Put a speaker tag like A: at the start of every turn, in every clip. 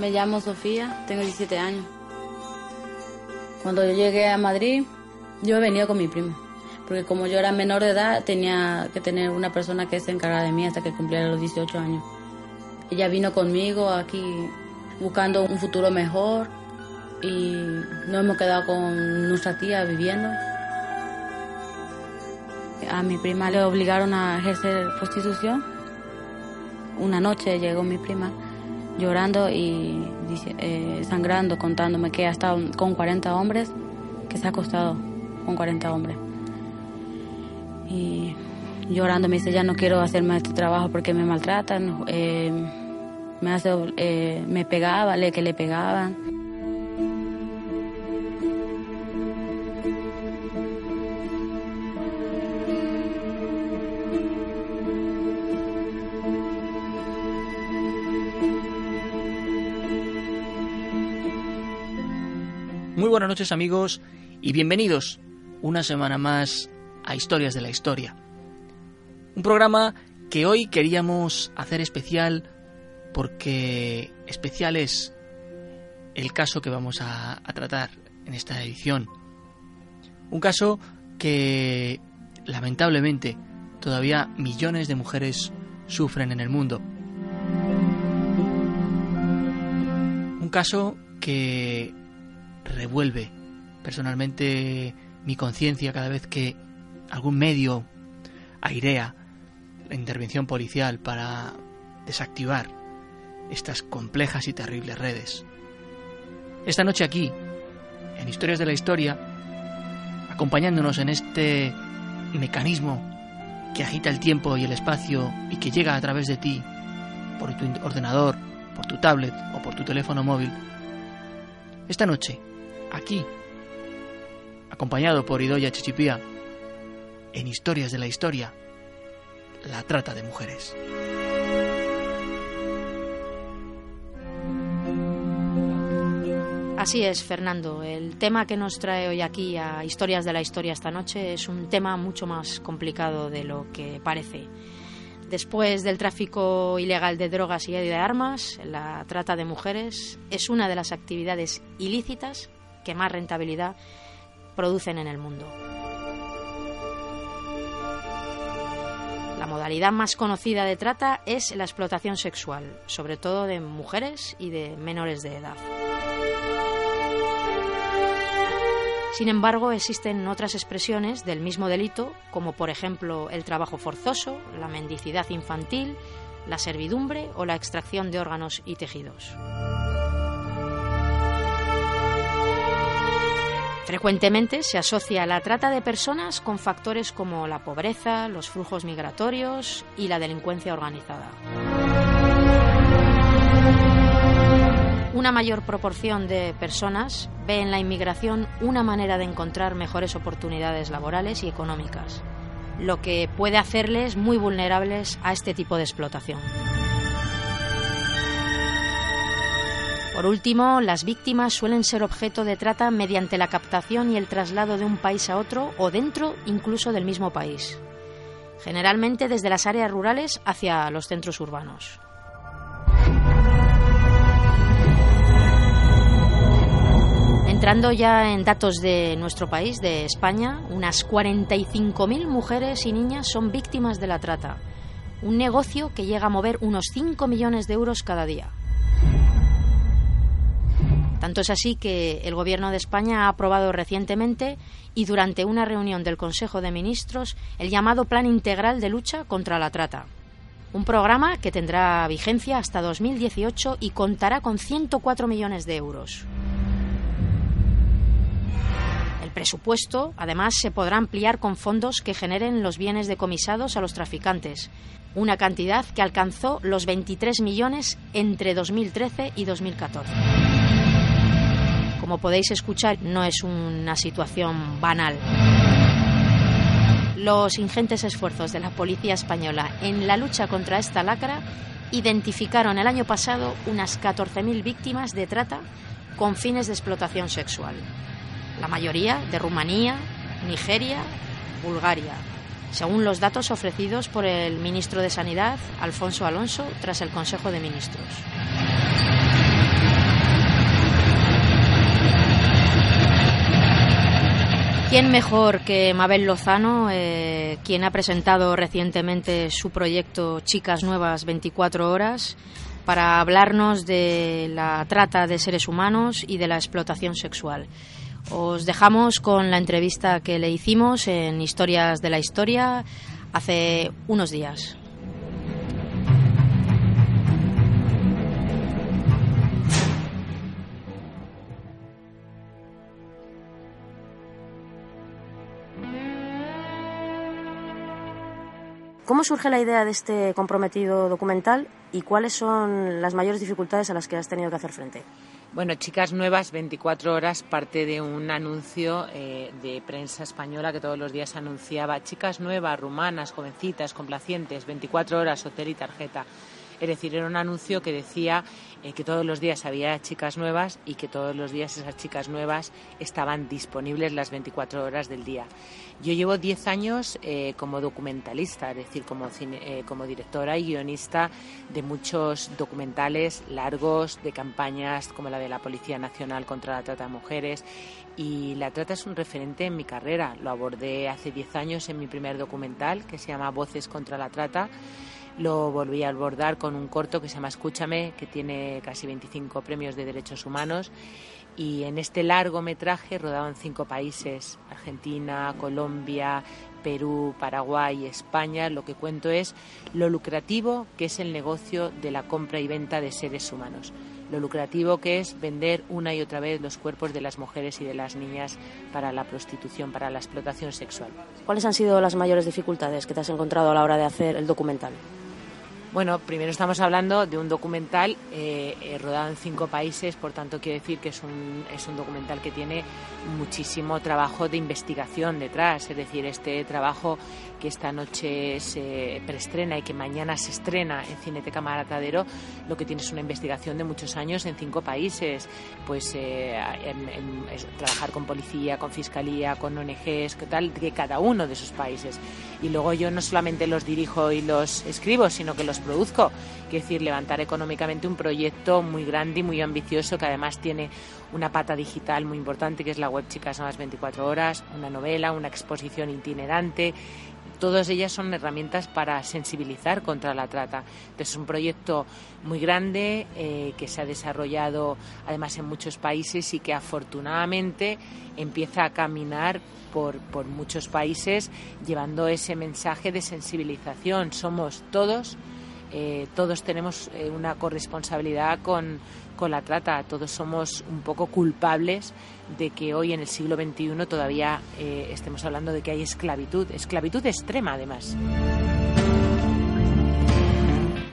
A: Me llamo Sofía, tengo 17 años. Cuando yo llegué a Madrid, yo he venido con mi primo, porque como yo era menor de edad, tenía que tener una persona que se encargara de mí hasta que cumpliera los 18 años. Ella vino conmigo aquí buscando un futuro mejor y nos hemos quedado con nuestra tía viviendo. A mi prima le obligaron a ejercer prostitución. Una noche llegó mi prima llorando y eh, sangrando, contándome que ha estado con 40 hombres, que se ha acostado con 40 hombres. Y llorando me dice, ya no quiero hacer más este trabajo porque me maltratan, eh, me, hace, eh, me pegaba, le que le pegaban.
B: Buenas noches amigos y bienvenidos una semana más a Historias de la Historia. Un programa que hoy queríamos hacer especial porque especial es el caso que vamos a, tratar en esta edición. Un caso que lamentablemente todavía millones de mujeres sufren en el mundo. Un caso que revuelve personalmente mi conciencia cada vez que algún medio airea la intervención policial para desactivar estas complejas y terribles redes. Esta noche aquí, en Historias de la Historia, acompañándonos en este mecanismo que agita el tiempo y el espacio y que llega a través de ti, por tu ordenador, por tu tablet o por tu teléfono móvil, esta noche aquí, acompañado por Idoya Chichipía, en Historias de la Historia, la trata de mujeres.
C: Así es, Fernando. El tema que nos trae hoy aquí a Historias de la Historia esta noche es un tema mucho más complicado de lo que parece. Después del tráfico ilegal de drogas y de armas, la trata de mujeres es una de las actividades ilícitas que más rentabilidad producen en el mundo. La modalidad más conocida de trata es la explotación sexual, sobre todo de mujeres y de menores de edad. Sin embargo, existen otras expresiones del mismo delito, como por ejemplo el trabajo forzoso, la mendicidad infantil, la servidumbre o la extracción de órganos y tejidos. Frecuentemente se asocia la trata de personas con factores como la pobreza, los flujos migratorios y la delincuencia organizada. Una mayor proporción de personas ve en la inmigración una manera de encontrar mejores oportunidades laborales y económicas, lo que puede hacerles muy vulnerables a este tipo de explotación. Por último, las víctimas suelen ser objeto de trata mediante la captación y el traslado de un país a otro o dentro incluso del mismo país, generalmente desde las áreas rurales hacia los centros urbanos. Entrando ya en datos de nuestro país, de España, unas 45.000 mujeres y niñas son víctimas de la trata, un negocio que llega a mover unos 5 millones de euros cada día. Tanto es así que el Gobierno de España ha aprobado recientemente y durante una reunión del Consejo de Ministros el llamado Plan Integral de Lucha contra la Trata. Un programa que tendrá vigencia hasta 2018 y contará con 104 millones de euros. El presupuesto, además, se podrá ampliar con fondos que generen los bienes decomisados a los traficantes, una cantidad que alcanzó los 23 millones entre 2013 y 2014. Como podéis escuchar, no es una situación banal. Los ingentes esfuerzos de la policía española en la lucha contra esta lacra identificaron el año pasado unas 14.000 víctimas de trata con fines de explotación sexual. La mayoría de Rumanía, Nigeria, Bulgaria, según los datos ofrecidos por el ministro de Sanidad, Alfonso Alonso, tras el Consejo de Ministros. ¿Quién mejor que Mabel Lozano, eh, quien ha presentado recientemente su proyecto Chicas Nuevas 24 Horas, para hablarnos de la trata de seres humanos y de la explotación sexual? Os dejamos con la entrevista que le hicimos en Historias de la Historia hace unos días.
D: ¿Cómo surge la idea de este comprometido documental y cuáles son las mayores dificultades a las que has tenido que hacer frente?
E: Bueno, Chicas Nuevas, 24 horas, parte de un anuncio eh, de prensa española que todos los días anunciaba chicas nuevas, rumanas, jovencitas, complacientes, 24 horas, hotel y tarjeta. Es decir, era un anuncio que decía eh, que todos los días había chicas nuevas y que todos los días esas chicas nuevas estaban disponibles las 24 horas del día. Yo llevo 10 años eh, como documentalista, es decir, como, eh, como directora y guionista de muchos documentales largos, de campañas como la de la Policía Nacional contra la Trata de Mujeres. Y la trata es un referente en mi carrera. Lo abordé hace 10 años en mi primer documental que se llama Voces contra la Trata lo volví a abordar con un corto que se llama Escúchame, que tiene casi 25 premios de derechos humanos. Y en este largometraje rodado en cinco países, Argentina, Colombia, Perú, Paraguay, España, lo que cuento es lo lucrativo que es el negocio de la compra y venta de seres humanos, lo lucrativo que es vender una y otra vez los cuerpos de las mujeres y de las niñas para la prostitución, para la explotación sexual.
D: ¿Cuáles han sido las mayores dificultades que te has encontrado a la hora de hacer el documental?
E: Bueno, primero estamos hablando de un documental eh, eh, rodado en cinco países, por tanto quiero decir que es un, es un documental que tiene muchísimo trabajo de investigación detrás, es decir, este trabajo que esta noche se preestrena y que mañana se estrena en Cineteca Maratadero, lo que tiene es una investigación de muchos años en cinco países, pues eh, trabajar con policía, con fiscalía, con ONGs, que tal, de cada uno de esos países. Y luego yo no solamente los dirijo y los escribo, sino que los produzco. Quiero decir, levantar económicamente un proyecto muy grande y muy ambicioso que además tiene una pata digital muy importante que es la web Chicas Más 24 Horas, una novela, una exposición itinerante todas ellas son herramientas para sensibilizar contra la trata. es un proyecto muy grande eh, que se ha desarrollado además en muchos países y que afortunadamente empieza a caminar por muchos países llevando ese mensaje de sensibilización. Somos todos eh, todos tenemos eh, una corresponsabilidad con, con, la trata, todos somos un poco culpables de que hoy en el siglo XXI todavía eh, estemos hablando de que hay esclavitud, esclavitud extrema además.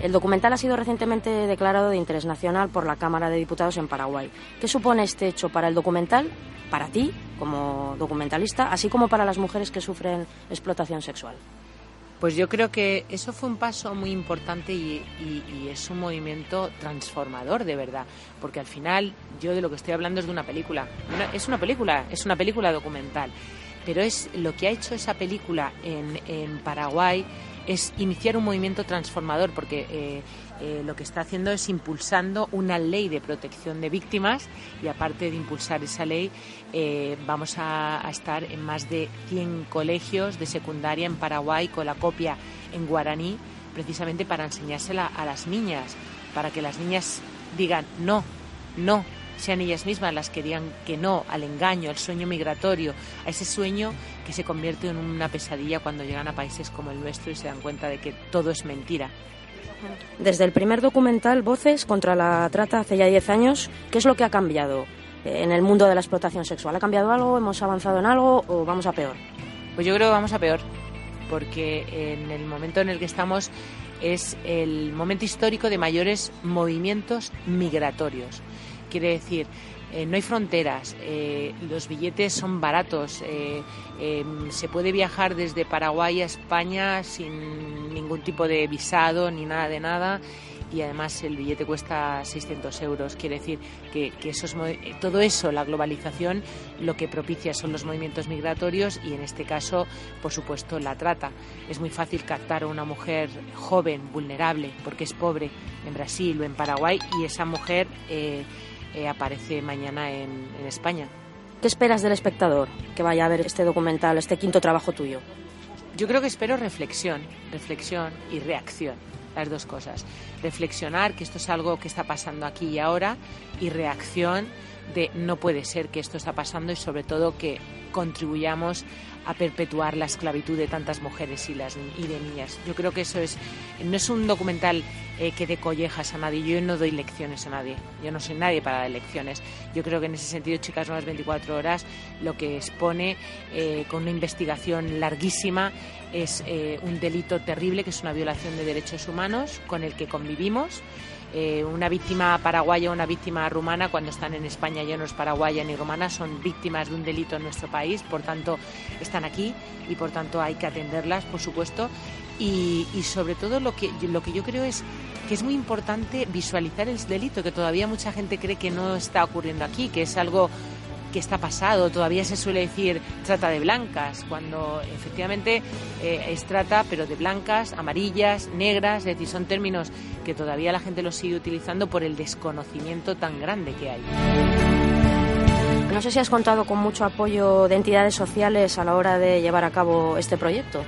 D: El documental ha sido recientemente declarado de interés nacional por la Cámara de Diputados en Paraguay. ¿Qué supone este hecho para el documental, para ti como documentalista, así como para las mujeres que sufren explotación sexual?
E: Pues yo creo que eso fue un paso muy importante y, es un movimiento transformador de verdad, porque al final yo de lo que estoy hablando es de una película. es una película, es una película documental, pero es lo que ha hecho esa película en, Paraguay es iniciar un movimiento transformador, porque eh, eh, lo que está haciendo es impulsando una ley de protección de víctimas y aparte de impulsar esa ley, eh, vamos a, estar en más de 100 colegios de secundaria en Paraguay con la copia en guaraní, precisamente para enseñársela a las niñas, para que las niñas digan no, no, sean ellas mismas las que digan que no al engaño, al sueño migratorio, a ese sueño que se convierte en una pesadilla cuando llegan a países como el nuestro y se dan cuenta de que todo es mentira.
D: Desde el primer documental Voces contra la trata hace ya 10 años, ¿qué es lo que ha cambiado? en el mundo de la explotación sexual? ¿Ha cambiado algo? ¿Hemos avanzado en algo o vamos a peor?
E: Pues yo creo que vamos a peor, porque en el momento en el que estamos es el momento histórico de mayores movimientos migratorios. Quiere decir, eh, no hay fronteras, eh, los billetes son baratos, eh, em, se puede viajar desde Paraguay a España sin ningún tipo de visado ni nada de nada y además el billete cuesta 600 euros. Quiere decir que, todo eso, la globalización, lo que propicia son los movimientos migratorios y en este caso, por supuesto, la trata. Es muy fácil captar a una mujer joven, vulnerable, porque es pobre en Brasil o en Paraguay y esa mujer eh, aparece mañana en, en España.
D: ¿Qué esperas del espectador que vaya a ver este documental, este quinto trabajo tuyo?
E: Yo creo que espero reflexión, reflexión y reacción las dos cosas. Reflexionar que esto es algo que está pasando aquí y ahora y reacción de no puede ser que esto está pasando y sobre todo que contribuyamos a perpetuar la esclavitud de tantas mujeres y, las, y de niñas. Yo creo que eso es, no es un documental eh, que dé collejas a nadie, yo no doy lecciones a nadie, yo no soy nadie para dar lecciones. Yo creo que en ese sentido Chicas Nuevas 24 Horas lo que expone eh, con una investigación larguísima es eh, un delito terrible que es una violación de derechos humanos con el que convivimos eh, una víctima paraguaya o una víctima rumana, cuando están en España ya no es paraguaya ni rumana, son víctimas de un delito en nuestro país, por tanto están aquí y por tanto hay que atenderlas, por supuesto. Y, y sobre todo lo que, lo que yo creo es que es muy importante visualizar el delito, que todavía mucha gente cree que no está ocurriendo aquí, que es algo que está pasado. Todavía se suele decir trata de blancas, cuando efectivamente eh, es trata, pero de blancas, amarillas, negras, es decir, son términos que todavía la gente los sigue utilizando por el desconocimiento tan grande que hay.
D: No sé si has contado con mucho apoyo de entidades sociales a la hora de llevar a cabo este proyecto.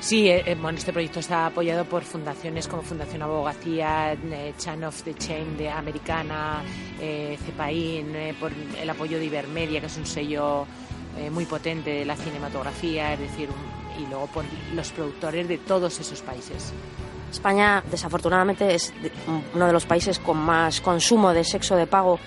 E: Sí, eh, eh, bueno, este proyecto está apoyado por fundaciones como Fundación Abogacía, eh, Chan of the Chain de Americana, eh, CEPAIN, por el apoyo de Ibermedia, que es un sello muy potente de la cinematografía, es decir, y luego por los productores de todos esos países.
D: España, desafortunadamente, es uno de los países con más consumo de sexo de pago.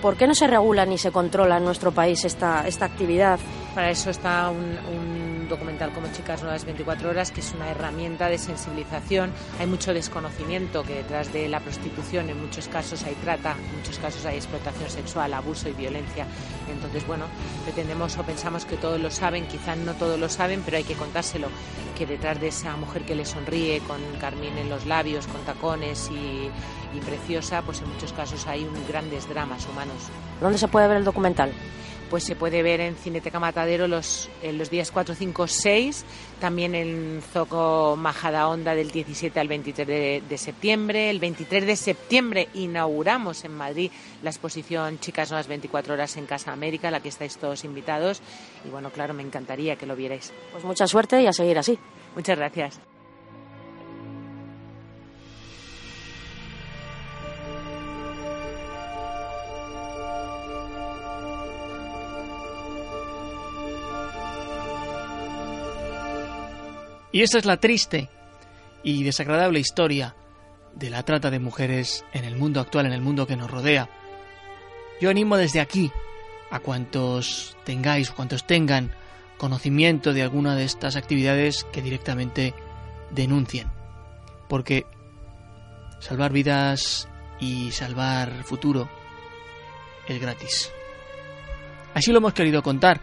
D: ¿Por qué no se regula ni se controla en nuestro país esta, esta actividad?
E: Para eso está un documental como Chicas Nuevas 24 Horas, que es una herramienta de sensibilización. Hay mucho desconocimiento que detrás de la prostitución en muchos casos hay trata, en muchos casos hay explotación sexual, abuso y violencia. Entonces, bueno, pretendemos o pensamos que todos lo saben, quizás no todos lo saben, pero hay que contárselo, que detrás de esa mujer que le sonríe con carmín en los labios, con tacones y, preciosa, pues en muchos casos hay grandes dramas humanos.
D: ¿Dónde se puede ver el documental?
E: Pues se puede ver en Cineteca Matadero los, en los días 4, 5, 6, también en Zoco Majada Onda del 17 al 23 de, de, septiembre. El 23 de septiembre inauguramos en Madrid la exposición Chicas Nuevas 24 Horas en Casa América, a la que estáis todos invitados. Y bueno, claro, me encantaría que lo vierais.
D: Pues mucha suerte y a seguir así.
E: Muchas gracias.
B: Y esta es la triste y desagradable historia de la trata de mujeres en el mundo actual, en el mundo que nos rodea. Yo animo desde aquí a cuantos tengáis, cuantos tengan conocimiento de alguna de estas actividades que directamente denuncien. Porque salvar vidas y salvar futuro es gratis. Así lo hemos querido contar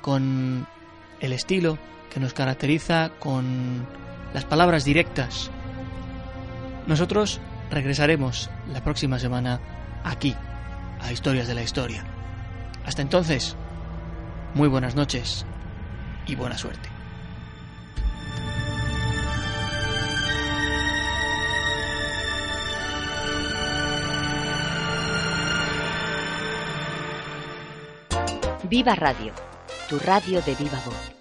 B: con el estilo que nos caracteriza con las palabras directas. Nosotros regresaremos la próxima semana aquí, a Historias de la Historia. Hasta entonces, muy buenas noches y buena suerte.
F: Viva Radio, tu radio de viva voz.